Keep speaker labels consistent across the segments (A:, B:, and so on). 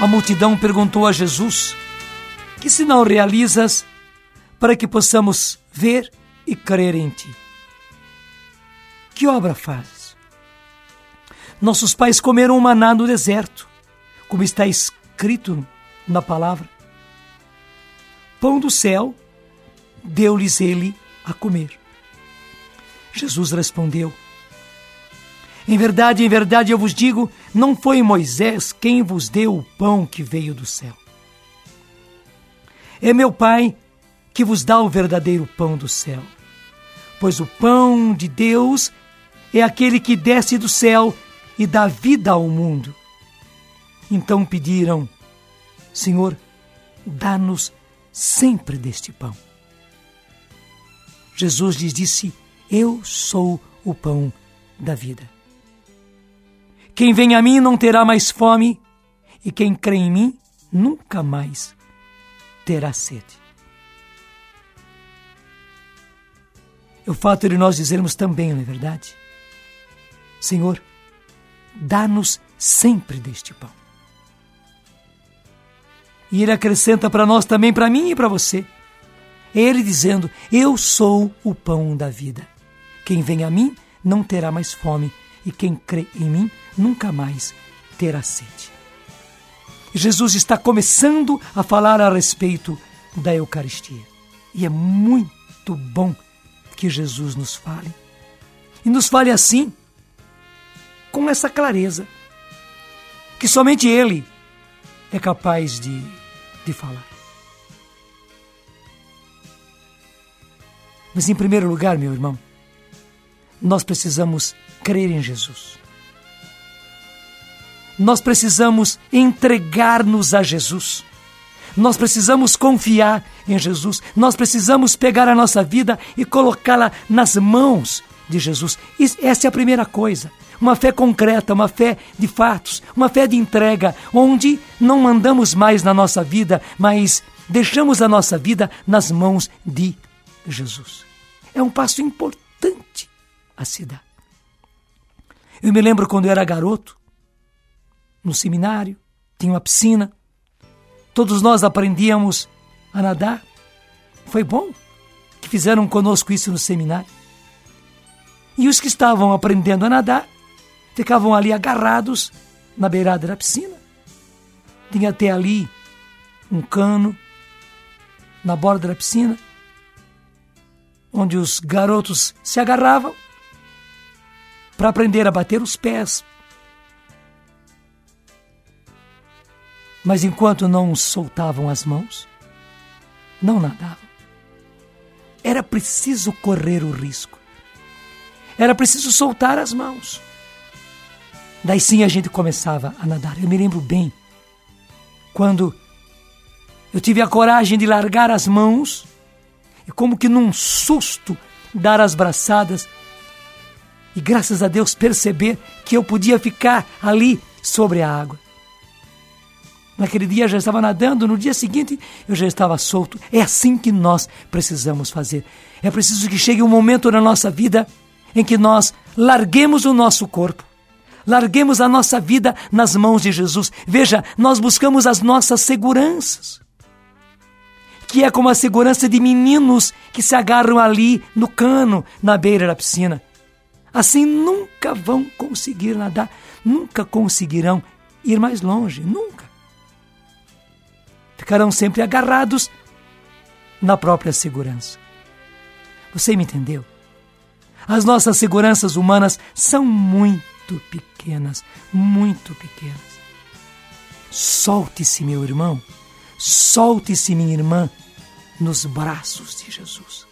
A: A multidão perguntou a Jesus: Que sinal realizas para que possamos ver e crer em ti? Que obra fazes? Nossos pais comeram o maná no deserto, como está escrito na palavra. Pão do céu deu-lhes ele a comer. Jesus respondeu: Em verdade, em verdade eu vos digo, não foi Moisés quem vos deu o pão que veio do céu. É meu Pai que vos dá o verdadeiro pão do céu. Pois o pão de Deus é aquele que desce do céu e dá vida ao mundo. Então pediram: Senhor, dá-nos sempre deste pão. Jesus lhes disse: Eu sou o pão da vida. Quem vem a mim não terá mais fome, e quem crê em mim nunca mais terá sede. É o fato de nós dizermos também, não é verdade? Senhor, dá-nos sempre deste pão. E ele acrescenta para nós também, para mim e para você. É ele dizendo: Eu sou o pão da vida. Quem vem a mim não terá mais fome, e quem crê em mim nunca mais terá sede. Jesus está começando a falar a respeito da Eucaristia. E é muito bom que Jesus nos fale. E nos fale assim, com essa clareza, que somente Ele é capaz de, de falar. Mas, em primeiro lugar, meu irmão, nós precisamos crer em Jesus. Nós precisamos entregar-nos a Jesus. Nós precisamos confiar em Jesus. Nós precisamos pegar a nossa vida e colocá-la nas mãos de Jesus. Essa é a primeira coisa. Uma fé concreta, uma fé de fatos, uma fé de entrega, onde não mandamos mais na nossa vida, mas deixamos a nossa vida nas mãos de Jesus. É um passo importante a se dar. Eu me lembro quando eu era garoto, no seminário, tinha uma piscina, todos nós aprendíamos a nadar. Foi bom que fizeram conosco isso no seminário. E os que estavam aprendendo a nadar ficavam ali agarrados na beirada da piscina. Tinha até ali um cano na borda da piscina onde os garotos se agarravam para aprender a bater os pés. Mas enquanto não soltavam as mãos, não nadavam. Era preciso correr o risco. Era preciso soltar as mãos. Daí sim a gente começava a nadar. Eu me lembro bem quando eu tive a coragem de largar as mãos e como que num susto dar as braçadas e graças a Deus perceber que eu podia ficar ali sobre a água. Naquele dia eu já estava nadando, no dia seguinte eu já estava solto. É assim que nós precisamos fazer. É preciso que chegue um momento na nossa vida em que nós larguemos o nosso corpo, larguemos a nossa vida nas mãos de Jesus. Veja, nós buscamos as nossas seguranças que é como a segurança de meninos que se agarram ali no cano, na beira da piscina. Assim nunca vão conseguir nadar, nunca conseguirão ir mais longe, nunca. Ficarão sempre agarrados na própria segurança. Você me entendeu? As nossas seguranças humanas são muito pequenas, muito pequenas. Solte-se, meu irmão Solte-se, minha irmã, nos braços de Jesus.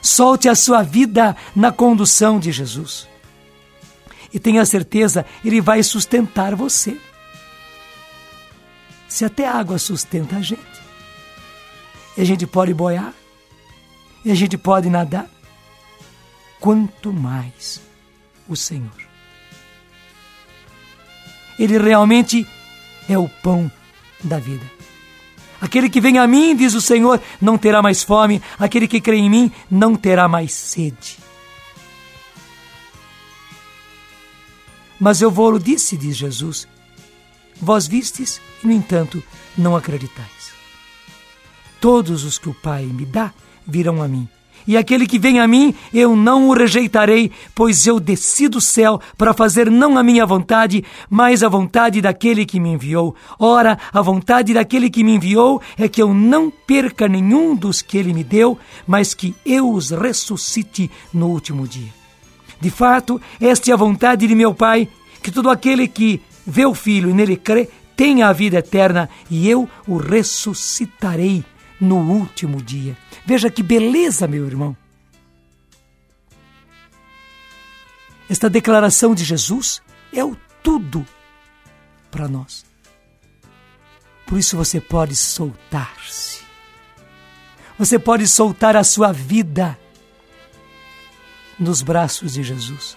A: Solte a sua vida na condução de Jesus. E tenha certeza, Ele vai sustentar você. Se até a água sustenta a gente, e a gente pode boiar, e a gente pode nadar, quanto mais o Senhor. Ele realmente é o pão da vida. Aquele que vem a mim, diz o Senhor, não terá mais fome, aquele que crê em mim não terá mais sede. Mas eu vou-lo disse, diz Jesus, vós vistes e, no entanto, não acreditais. Todos os que o Pai me dá virão a mim. E aquele que vem a mim, eu não o rejeitarei, pois eu desci do céu para fazer não a minha vontade, mas a vontade daquele que me enviou. Ora, a vontade daquele que me enviou é que eu não perca nenhum dos que ele me deu, mas que eu os ressuscite no último dia. De fato, esta é a vontade de meu Pai, que todo aquele que vê o Filho e nele crê tenha a vida eterna, e eu o ressuscitarei no último dia. Veja que beleza, meu irmão. Esta declaração de Jesus é o tudo para nós. Por isso você pode soltar-se. Você pode soltar a sua vida nos braços de Jesus.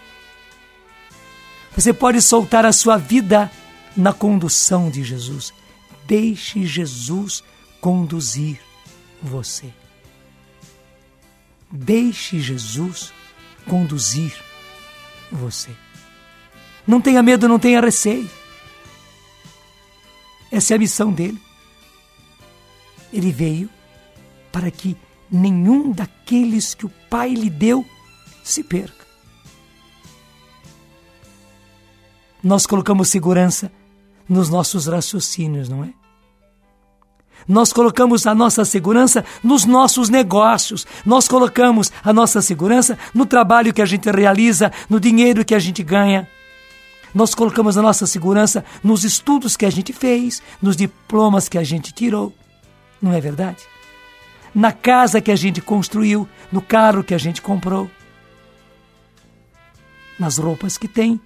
A: Você pode soltar a sua vida na condução de Jesus. Deixe Jesus conduzir você. Deixe Jesus conduzir você. Não tenha medo, não tenha receio. Essa é a missão dele. Ele veio para que nenhum daqueles que o Pai lhe deu se perca. Nós colocamos segurança nos nossos raciocínios, não é? Nós colocamos a nossa segurança nos nossos negócios. Nós colocamos a nossa segurança no trabalho que a gente realiza, no dinheiro que a gente ganha. Nós colocamos a nossa segurança nos estudos que a gente fez, nos diplomas que a gente tirou. Não é verdade? Na casa que a gente construiu, no carro que a gente comprou, nas roupas que tem,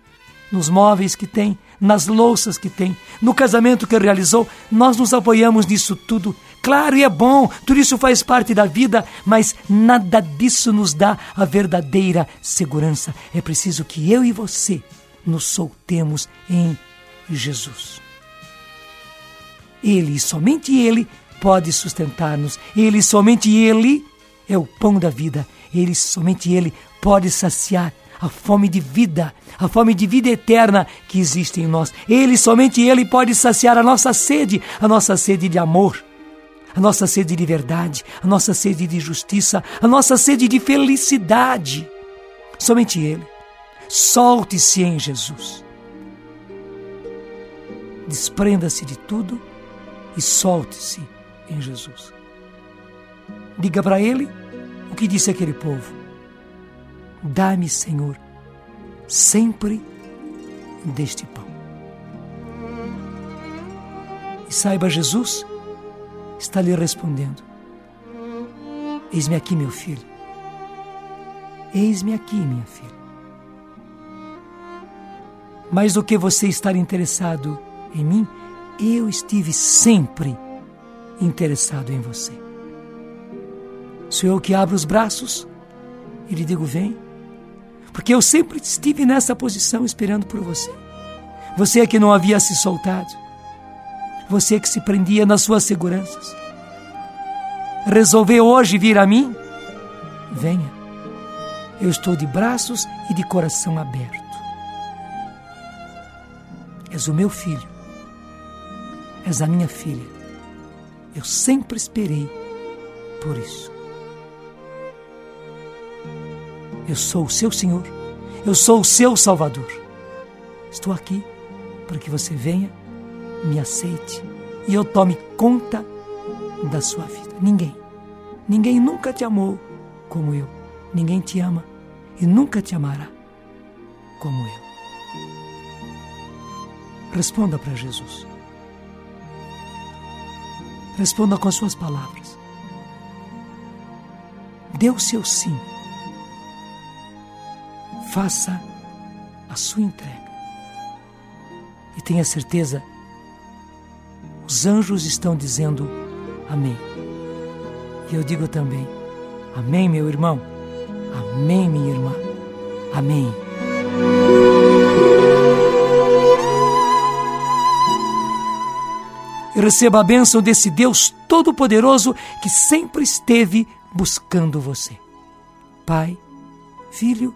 A: nos móveis que tem, nas louças que tem, no casamento que realizou, nós nos apoiamos nisso tudo. Claro, e é bom, tudo isso faz parte da vida, mas nada disso nos dá a verdadeira segurança. É preciso que eu e você nos soltemos em Jesus. Ele, somente Ele, pode sustentar-nos. Ele, somente Ele, é o pão da vida. Ele, somente Ele, pode saciar a fome de vida, a fome de vida eterna que existe em nós. Ele, somente Ele, pode saciar a nossa sede, a nossa sede de amor, a nossa sede de verdade, a nossa sede de justiça, a nossa sede de felicidade. Somente Ele. Solte-se em Jesus. Desprenda-se de tudo e solte-se em Jesus. Diga para Ele o que disse aquele povo Dá-me, Senhor, sempre deste pão. E saiba, Jesus está lhe respondendo: Eis-me aqui, meu filho. Eis-me aqui, minha filha. Mais do que você estar interessado em mim, eu estive sempre interessado em você. Sou eu que abro os braços e lhe digo: vem porque eu sempre estive nessa posição esperando por você. Você que não havia se soltado, você que se prendia nas suas seguranças, resolveu hoje vir a mim? Venha, eu estou de braços e de coração aberto. És o meu filho, és a minha filha. Eu sempre esperei por isso. Eu sou o seu Senhor. Eu sou o seu Salvador. Estou aqui para que você venha, me aceite e eu tome conta da sua vida. Ninguém, ninguém nunca te amou como eu. Ninguém te ama e nunca te amará como eu. Responda para Jesus. Responda com suas palavras. Dê o seu sim faça a sua entrega. E tenha certeza, os anjos estão dizendo amém. E eu digo também, amém, meu irmão, amém, minha irmã, amém. Receba a bênção desse Deus Todo-Poderoso que sempre esteve buscando você. Pai, Filho